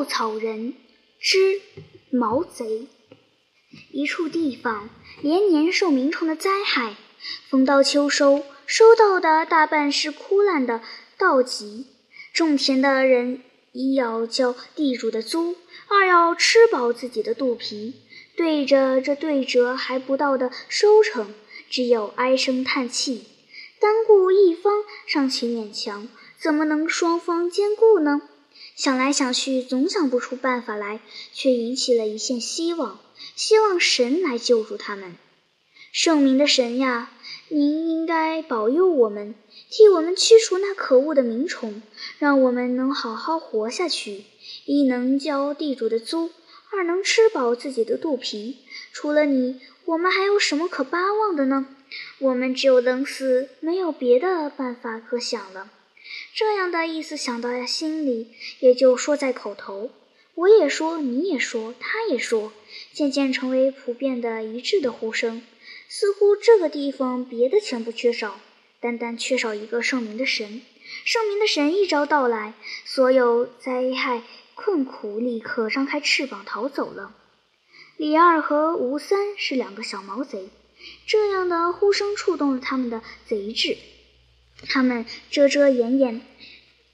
稻草人之毛贼。一处地方连年受鸣虫的灾害，逢到秋收，收到的大半是枯烂的稻秸。种田的人一要交地主的租，二要吃饱自己的肚皮。对着这对折还不到的收成，只有唉声叹气。单顾一方尚且勉强，怎么能双方兼顾呢？想来想去，总想不出办法来，却引起了一线希望，希望神来救助他们。圣明的神呀，您应该保佑我们，替我们驱除那可恶的鸣虫，让我们能好好活下去，一能交地主的租。二能吃饱自己的肚皮，除了你，我们还有什么可巴望的呢？我们只有等死，没有别的办法可想了。这样的意思想到心里，也就说在口头。我也说，你也说，他也说，渐渐成为普遍的一致的呼声。似乎这个地方别的全不缺少，单单缺少一个圣明的神。圣明的神一朝到来，所有灾害。困苦立刻张开翅膀逃走了。李二和吴三是两个小毛贼，这样的呼声触动了他们的贼志。他们遮遮掩掩，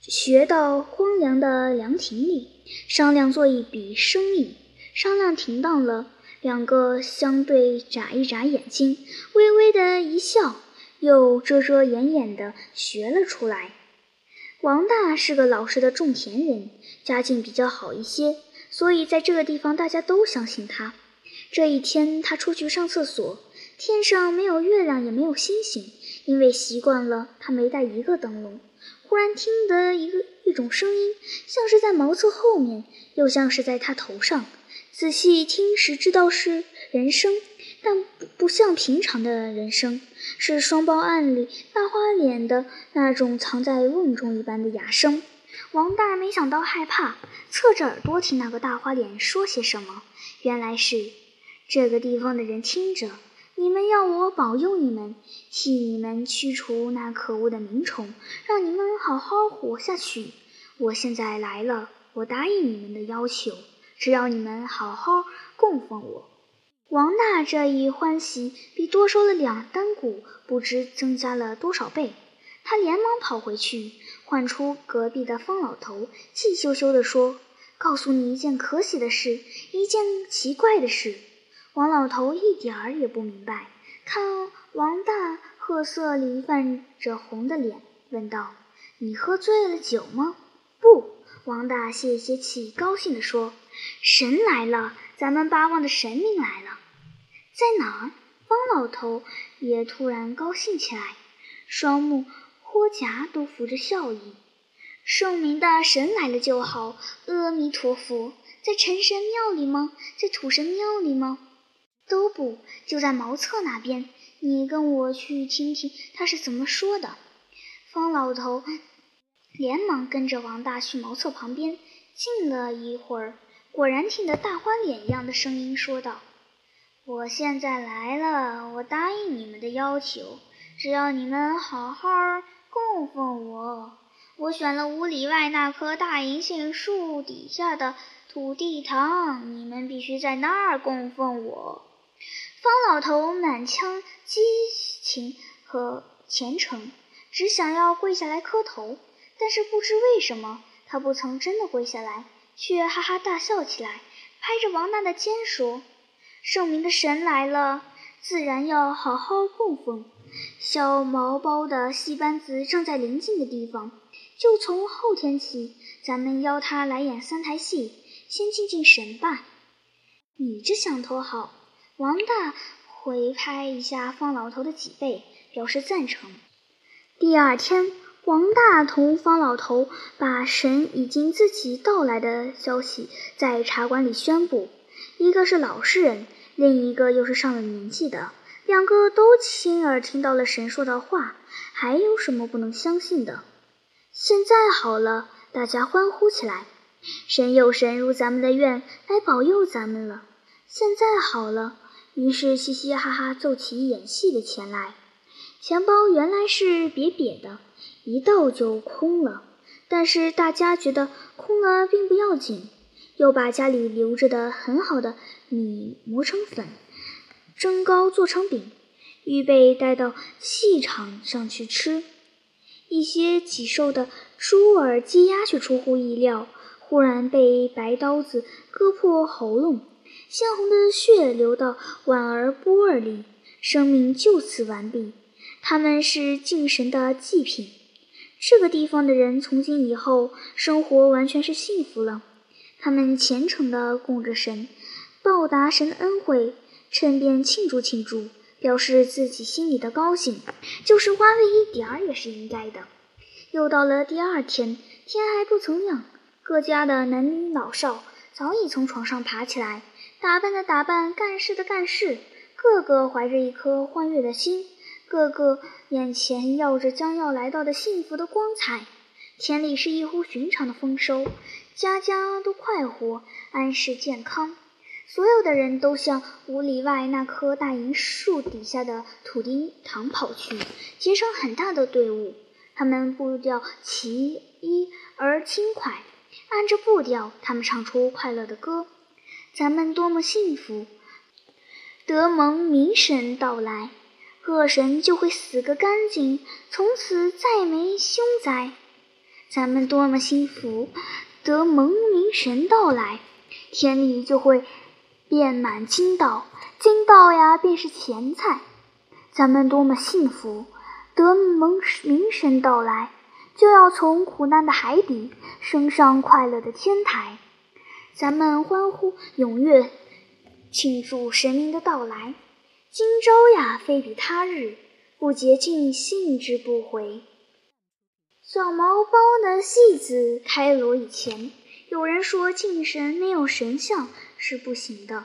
学到荒凉的凉亭里，商量做一笔生意。商量停当了，两个相对眨一眨眼睛，微微的一笑，又遮遮掩掩的学了出来。王大是个老实的种田人，家境比较好一些，所以在这个地方大家都相信他。这一天，他出去上厕所，天上没有月亮，也没有星星，因为习惯了，他没带一个灯笼。忽然听得一个一种声音，像是在茅厕后面，又像是在他头上。仔细一听时，知道是人声。但不不像平常的人声，是双胞案里大花脸的那种藏在瓮中一般的哑声。王大没想到害怕，侧着耳朵听那个大花脸说些什么。原来是这个地方的人听着，你们要我保佑你们，替你们驱除那可恶的鸣虫，让你们好好活下去。我现在来了，我答应你们的要求，只要你们好好供奉我。王大这一欢喜，比多收了两担谷不知增加了多少倍。他连忙跑回去，唤出隔壁的方老头，气羞羞地说：“告诉你一件可喜的事，一件奇怪的事。”王老头一点儿也不明白，看王大褐色里泛着红的脸，问道：“你喝醉了酒吗？”“不。”王大泄泄气，高兴地说：“神来了。”咱们巴望的神明来了，在哪儿？方老头也突然高兴起来，双目豁颊都浮着笑意。圣明的神来了就好，阿弥陀佛。在陈神庙里吗？在土神庙里吗？都不，就在茅厕那边。你跟我去听听他是怎么说的。方老头连忙跟着王大去茅厕旁边，静了一会儿。果然听得大花脸一样的声音说道：“我现在来了，我答应你们的要求，只要你们好好供奉我。我选了五里外那棵大银杏树底下的土地堂，你们必须在那儿供奉我。”方老头满腔激情和虔诚，只想要跪下来磕头，但是不知为什么，他不曾真的跪下来。却哈哈大笑起来，拍着王娜的肩说：“圣明的神来了，自然要好好供奉。小毛包的戏班子正在临近的地方，就从后天起，咱们邀他来演三台戏，先敬敬神吧。”你这想头好！王大回拍一下方老头的脊背，表示赞成。第二天。王大同方老头把神已经自己到来的消息在茶馆里宣布，一个是老实人，另一个又是上了年纪的，两个都亲耳听到了神说的话，还有什么不能相信的？现在好了，大家欢呼起来，神有神如咱们的愿来保佑咱们了。现在好了，于是嘻嘻哈哈奏起演戏的钱来，钱包原来是瘪瘪的。一到就空了，但是大家觉得空了并不要紧，又把家里留着的很好的米磨成粉，蒸糕做成饼，预备带到戏场上去吃。一些挤瘦的猪儿、鸡鸭却出乎意料，忽然被白刀子割破喉咙，鲜红的血流到碗儿钵儿里，生命就此完毕。他们是敬神的祭品。这个地方的人从今以后生活完全是幸福了。他们虔诚地供着神，报答神的恩惠，趁便庆祝庆祝，表示自己心里的高兴，就是花费一点儿也是应该的。又到了第二天，天还不曾亮，各家的男女老少早已从床上爬起来，打扮的打扮，干事的干事，个个怀着一颗欢悦的心，个个眼前耀着将要来到的幸福的光彩。田里是异乎寻常的丰收。家家都快活，安适健康。所有的人都向五里外那棵大银树底下的土地堂跑去，结成很大的队伍。他们步调齐一而轻快，按着步调，他们唱出快乐的歌。咱们多么幸福，得蒙明神到来，恶神就会死个干净，从此再没凶灾。咱们多么幸福。得蒙明神到来，田里就会遍满金稻，金稻呀便是钱财。咱们多么幸福！得蒙明神到来，就要从苦难的海底升上快乐的天台。咱们欢呼踊跃，庆祝神明的到来。今朝呀，非比他日，不洁净，兴致不回。小毛包的戏子开锣以前，有人说敬神没有神像是不行的，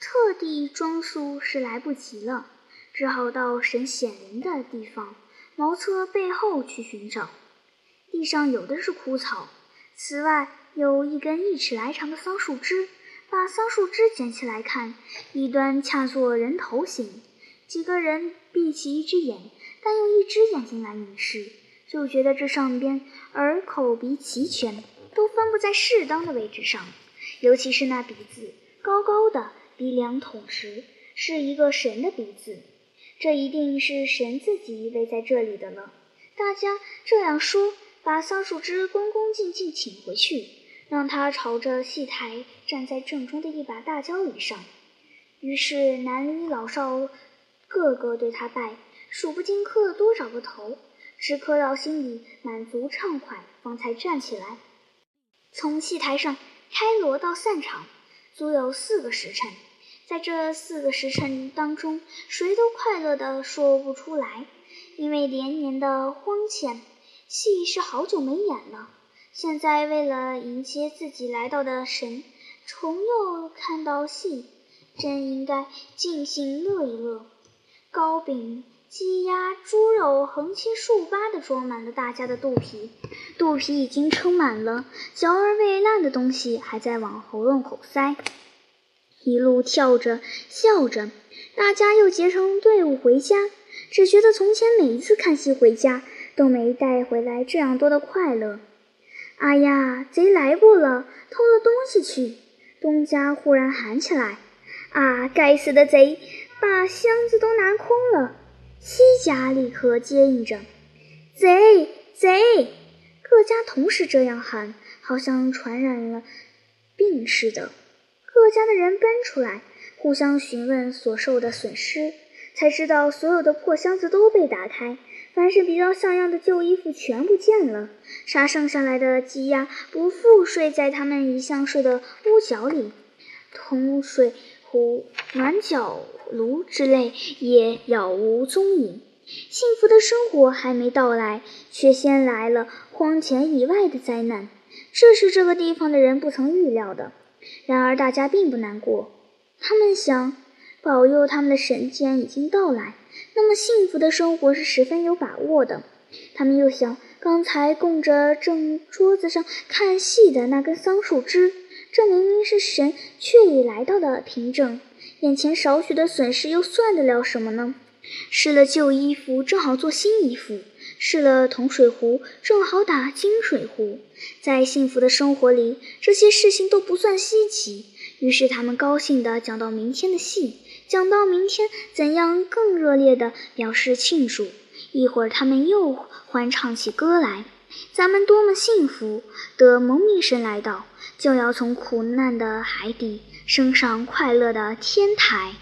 特地装束是来不及了，只好到神显灵的地方茅厕背后去寻找。地上有的是枯草，此外有一根一尺来长的桑树枝，把桑树枝捡起来看，一端恰作人头形。几个人闭起一只眼，但用一只眼睛来凝视。就觉得这上边耳、口、鼻齐全，都分布在适当的位置上。尤其是那鼻子，高高的，鼻梁挺直，是一个神的鼻子。这一定是神自己位在这里的了。大家这样说，把桑树枝恭恭敬敬请回去，让他朝着戏台站在正中的一把大交椅上。于是男女老少个个对他拜，数不尽磕了多少个头。直磕到心里满足畅快，方才站起来。从戏台上开锣到散场，足有四个时辰。在这四个时辰当中，谁都快乐的说不出来，因为连年的荒歉，戏是好久没演了。现在为了迎接自己来到的神，重又看到戏，真应该尽兴乐一乐。糕饼。鸡鸭猪肉横七竖八地装满了大家的肚皮，肚皮已经撑满了，嚼而未烂的东西还在往喉咙口塞。一路跳着笑着，大家又结成队伍回家，只觉得从前每一次看戏回家都没带回来这样多的快乐。哎呀，贼来过了，偷了东西去！东家忽然喊起来：“啊，该死的贼，把箱子都拿空了！”西家立刻接应着：“贼贼！”各家同时这样喊，好像传染了病似的。各家的人奔出来，互相询问所受的损失，才知道所有的破箱子都被打开，凡是比较像样的旧衣服全不见了。杀剩下来的鸡鸭不复睡在他们一向睡的屋角里，通水壶、暖脚。炉之类也杳无踪影，幸福的生活还没到来，却先来了荒前以外的灾难。这是这个地方的人不曾预料的。然而大家并不难过，他们想，保佑他们的神既然已经到来，那么幸福的生活是十分有把握的。他们又想，刚才供着正桌子上看戏的那根桑树枝，这明明是神确已来到的凭证。眼前少许的损失又算得了什么呢？失了旧衣服，正好做新衣服；试了铜水壶，正好打金水壶。在幸福的生活里，这些事情都不算稀奇。于是他们高兴地讲到明天的戏，讲到明天怎样更热烈地表示庆祝。一会儿，他们又欢唱起歌来：“咱们多么幸福！”的蒙面神来到，就要从苦难的海底升上快乐的天台。